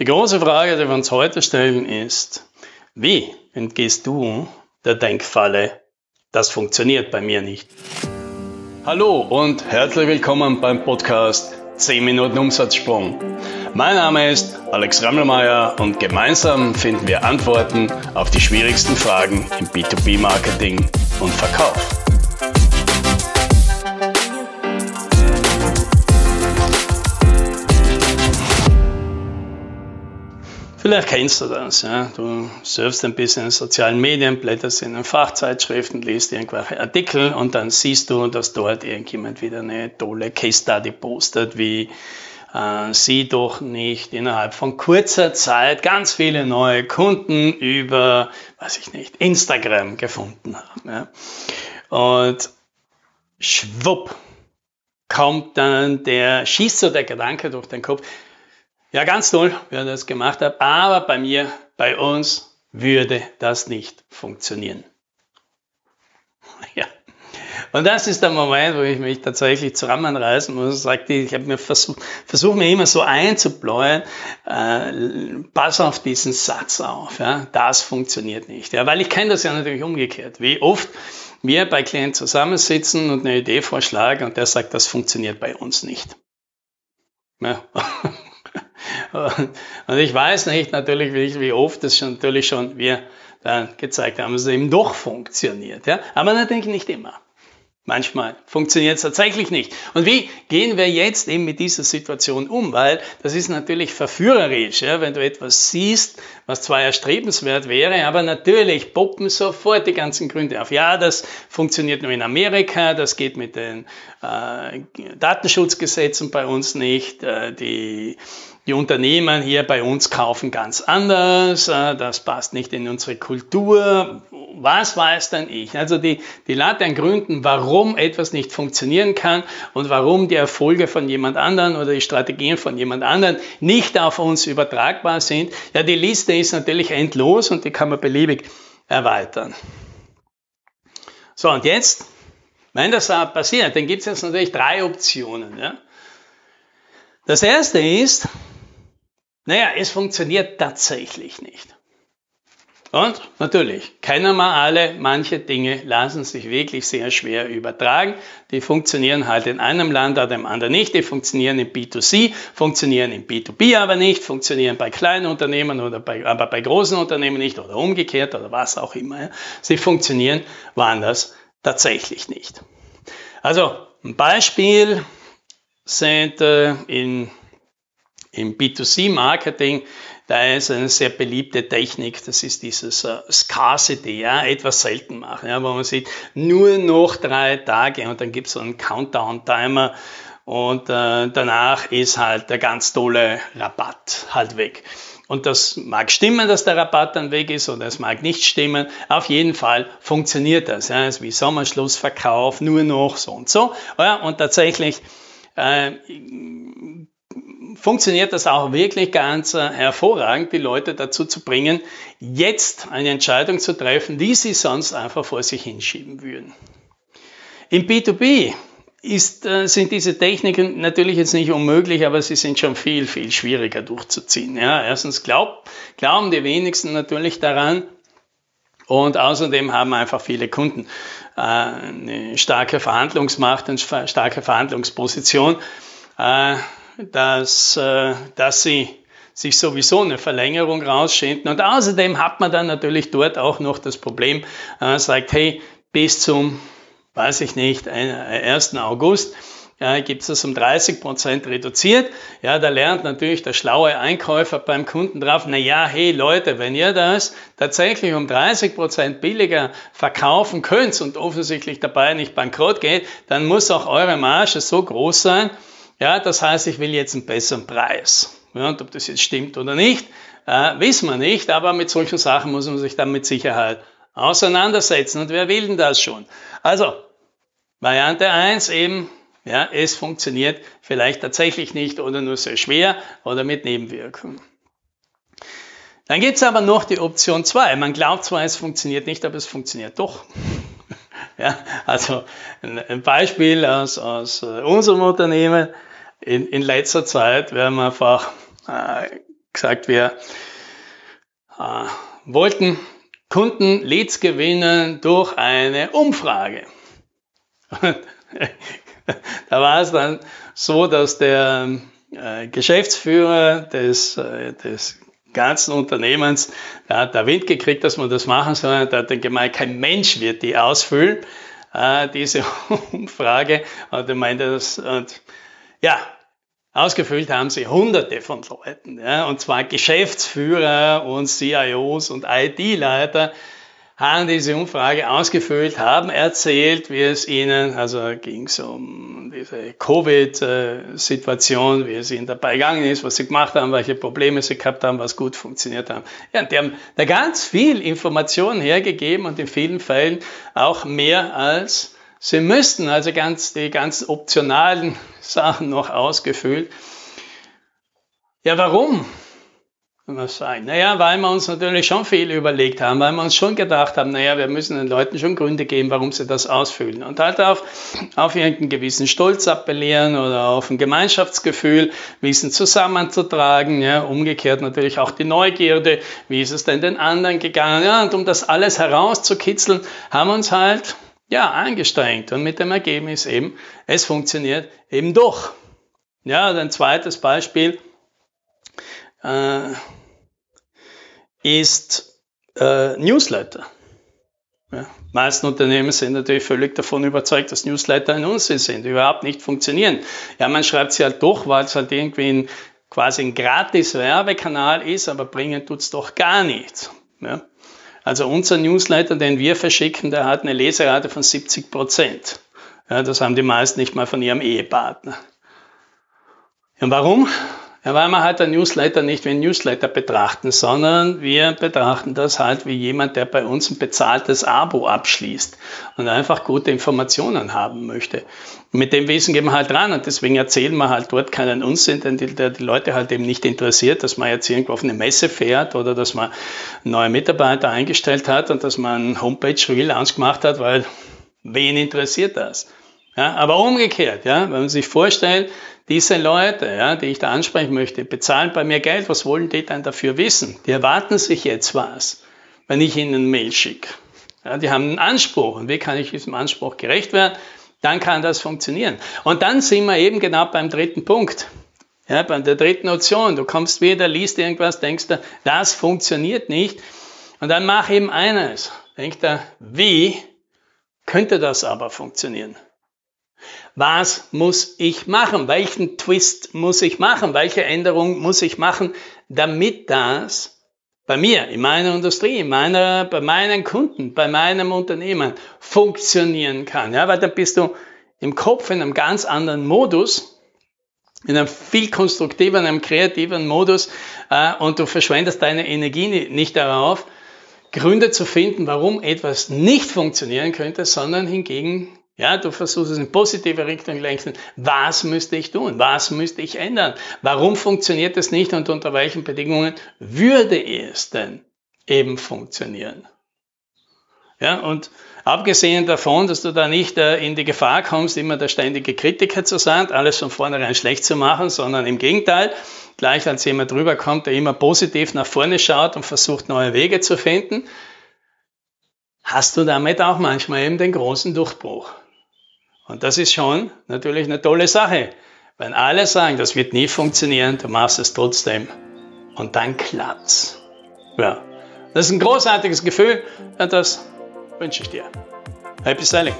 Die große Frage, die wir uns heute stellen, ist, wie entgehst du der Denkfalle, das funktioniert bei mir nicht? Hallo und herzlich willkommen beim Podcast 10 Minuten Umsatzsprung. Mein Name ist Alex Rammelmeier und gemeinsam finden wir Antworten auf die schwierigsten Fragen im B2B-Marketing und Verkauf. Vielleicht kennst du das. Ja? Du surfst ein bisschen in sozialen Medien, blätterst in den Fachzeitschriften, liest irgendwelche Artikel und dann siehst du, dass dort irgendjemand wieder eine tolle Case Study postet, wie äh, sie doch nicht innerhalb von kurzer Zeit ganz viele neue Kunden über, weiß ich nicht, Instagram gefunden haben. Ja? Und schwupp kommt dann der, schießt so der Gedanke durch den Kopf, ja, ganz toll, wie er das gemacht hat, aber bei mir, bei uns würde das nicht funktionieren. Ja. Und das ist der Moment, wo ich mich tatsächlich zusammenreißen muss und sage, ich habe mir versucht, versuche mir immer so einzubläuen, äh, pass auf diesen Satz auf, ja, das funktioniert nicht. Ja, weil ich kenne das ja natürlich umgekehrt. Wie oft wir bei Klienten zusammensitzen und eine Idee vorschlagen und der sagt, das funktioniert bei uns nicht. Ja. Und ich weiß nicht natürlich, wie, wie oft das schon, natürlich schon wir dann gezeigt haben, dass es eben doch funktioniert. Ja? Aber natürlich nicht immer. Manchmal funktioniert es tatsächlich nicht. Und wie gehen wir jetzt eben mit dieser Situation um? Weil das ist natürlich verführerisch, ja? wenn du etwas siehst, was zwar erstrebenswert wäre, aber natürlich poppen sofort die ganzen Gründe auf. Ja, das funktioniert nur in Amerika, das geht mit den äh, Datenschutzgesetzen bei uns nicht, äh, die die Unternehmen hier bei uns kaufen ganz anders, äh, das passt nicht in unsere Kultur. Was weiß denn ich? Also die, die Latte an Gründen, warum etwas nicht funktionieren kann und warum die Erfolge von jemand anderen oder die Strategien von jemand anderen nicht auf uns übertragbar sind. Ja, die Liste ist natürlich endlos und die kann man beliebig erweitern. So, und jetzt, wenn das passiert, dann gibt es jetzt natürlich drei Optionen. Ja? Das erste ist, naja, es funktioniert tatsächlich nicht. Und natürlich, kennen wir alle, manche Dinge lassen sich wirklich sehr schwer übertragen. Die funktionieren halt in einem Land oder im anderen nicht. Die funktionieren in B2C, funktionieren in B2B aber nicht, funktionieren bei kleinen Unternehmen oder bei, aber bei großen Unternehmen nicht oder umgekehrt oder was auch immer. Sie funktionieren woanders tatsächlich nicht. Also ein Beispiel sind äh, in im B2C-Marketing, da ist eine sehr beliebte Technik, das ist dieses uh, Scarcity, ja, etwas selten machen, ja, wo man sieht, nur noch drei Tage und dann gibt es so einen Countdown-Timer und äh, danach ist halt der ganz tolle Rabatt halt weg. Und das mag stimmen, dass der Rabatt dann weg ist oder es mag nicht stimmen. Auf jeden Fall funktioniert das. Ja, ist wie Sommerschlussverkauf, nur noch so und so. Ja, und tatsächlich äh, funktioniert das auch wirklich ganz äh, hervorragend, die Leute dazu zu bringen, jetzt eine Entscheidung zu treffen, die sie sonst einfach vor sich hinschieben würden. Im B2B ist, äh, sind diese Techniken natürlich jetzt nicht unmöglich, aber sie sind schon viel, viel schwieriger durchzuziehen. Ja, erstens glaub, glauben die wenigsten natürlich daran, und außerdem haben einfach viele Kunden äh, eine starke Verhandlungsmacht, eine starke Verhandlungsposition dass, äh, dass sie sich sowieso eine Verlängerung rausschinden. Und außerdem hat man dann natürlich dort auch noch das Problem, äh, sagt, hey, bis zum, weiß ich nicht, 1. August ja, gibt es das um 30 Prozent reduziert. Ja, da lernt natürlich der schlaue Einkäufer beim Kunden drauf, na ja, hey Leute, wenn ihr das tatsächlich um 30 Prozent billiger verkaufen könnt und offensichtlich dabei nicht bankrott geht, dann muss auch eure Marge so groß sein, ja, das heißt, ich will jetzt einen besseren Preis. Ja, und ob das jetzt stimmt oder nicht, äh, wissen wir nicht, aber mit solchen Sachen muss man sich dann mit Sicherheit auseinandersetzen. Und wer will denn das schon? Also, Variante 1 eben, ja, es funktioniert vielleicht tatsächlich nicht oder nur sehr schwer oder mit Nebenwirkungen. Dann gibt es aber noch die Option 2. Man glaubt zwar, es funktioniert nicht, aber es funktioniert doch. ja, also ein Beispiel aus, aus äh, unserem Unternehmen in, in letzter Zeit, wir haben einfach äh, gesagt, wir äh, wollten Kunden Leads gewinnen durch eine Umfrage. da war es dann so, dass der äh, Geschäftsführer des, äh, des ganzen Unternehmens, der hat da Wind gekriegt, dass man das machen soll. Der hat dann gemeint, kein Mensch wird die ausfüllen, äh, diese Umfrage. Und er meinte das, und ja, Ausgefüllt haben sie hunderte von Leuten, ja, und zwar Geschäftsführer und CIOs und IT-Leiter haben diese Umfrage ausgefüllt, haben erzählt, wie es ihnen, also ging es um diese Covid-Situation, wie es ihnen dabei gegangen ist, was sie gemacht haben, welche Probleme sie gehabt haben, was gut funktioniert haben. Ja, die haben da ganz viel Informationen hergegeben und in vielen Fällen auch mehr als sie müssten, also ganz, die ganzen optionalen Sachen noch ausgefüllt. Ja, warum? sagen? Naja, weil wir uns natürlich schon viel überlegt haben, weil wir uns schon gedacht haben, naja, wir müssen den Leuten schon Gründe geben, warum sie das ausfüllen. Und halt auf, auf irgendeinen gewissen Stolz appellieren oder auf ein Gemeinschaftsgefühl, Wissen zusammenzutragen, ja, umgekehrt natürlich auch die Neugierde, wie ist es denn den anderen gegangen, ja, und um das alles herauszukitzeln, haben wir uns halt, ja, angestrengt und mit dem Ergebnis eben, es funktioniert eben doch. Ja, ein zweites Beispiel, äh, ist äh, Newsletter. Ja, meisten Unternehmen sind natürlich völlig davon überzeugt, dass Newsletter ein Unsinn sind, überhaupt nicht funktionieren. Ja, man schreibt sie halt durch, weil es halt irgendwie ein, quasi ein gratis Werbekanal ist, aber bringen tut's doch gar nichts. Ja? Also unser Newsletter, den wir verschicken, der hat eine Leserate von 70 Prozent. Ja, das haben die meisten nicht mal von ihrem Ehepartner. Und warum? Ja, weil wir halt ein Newsletter nicht wie ein Newsletter betrachten, sondern wir betrachten das halt wie jemand, der bei uns ein bezahltes Abo abschließt und einfach gute Informationen haben möchte. mit dem Wesen gehen wir halt dran und deswegen erzählen wir halt dort keinen Unsinn, denn die, der die Leute halt eben nicht interessiert, dass man jetzt irgendwo auf eine Messe fährt oder dass man neue Mitarbeiter eingestellt hat und dass man Homepage-Relaunch gemacht hat, weil wen interessiert das? Ja, aber umgekehrt, ja, wenn man sich vorstellt, diese Leute, ja, die ich da ansprechen möchte, bezahlen bei mir Geld, was wollen die dann dafür wissen? Die erwarten sich jetzt was, wenn ich ihnen eine Mail schicke. Ja, die haben einen Anspruch und wie kann ich diesem Anspruch gerecht werden? Dann kann das funktionieren. Und dann sind wir eben genau beim dritten Punkt. Ja, bei der dritten Option. Du kommst wieder, liest irgendwas, denkst du, das funktioniert nicht. Und dann mach eben eines. Denk da, wie könnte das aber funktionieren? Was muss ich machen? Welchen Twist muss ich machen? Welche Änderung muss ich machen, damit das bei mir, in meiner Industrie, in meiner, bei meinen Kunden, bei meinem Unternehmen funktionieren kann? Ja, weil dann bist du im Kopf in einem ganz anderen Modus, in einem viel konstruktiveren, einem kreativen Modus äh, und du verschwendest deine Energie nicht darauf, Gründe zu finden, warum etwas nicht funktionieren könnte, sondern hingegen ja, du versuchst es in positive Richtung lenken. Was müsste ich tun? Was müsste ich ändern? Warum funktioniert es nicht und unter welchen Bedingungen würde es denn eben funktionieren? Ja, und abgesehen davon, dass du da nicht äh, in die Gefahr kommst, immer der ständige Kritiker zu sein, alles von vornherein schlecht zu machen, sondern im Gegenteil, gleich als jemand rüberkommt, der immer positiv nach vorne schaut und versucht, neue Wege zu finden, hast du damit auch manchmal eben den großen Durchbruch. Und das ist schon natürlich eine tolle Sache. Wenn alle sagen, das wird nie funktionieren, du machst es trotzdem. Und dann klappt's. Ja. Das ist ein großartiges Gefühl und das wünsche ich dir. Happy Selling!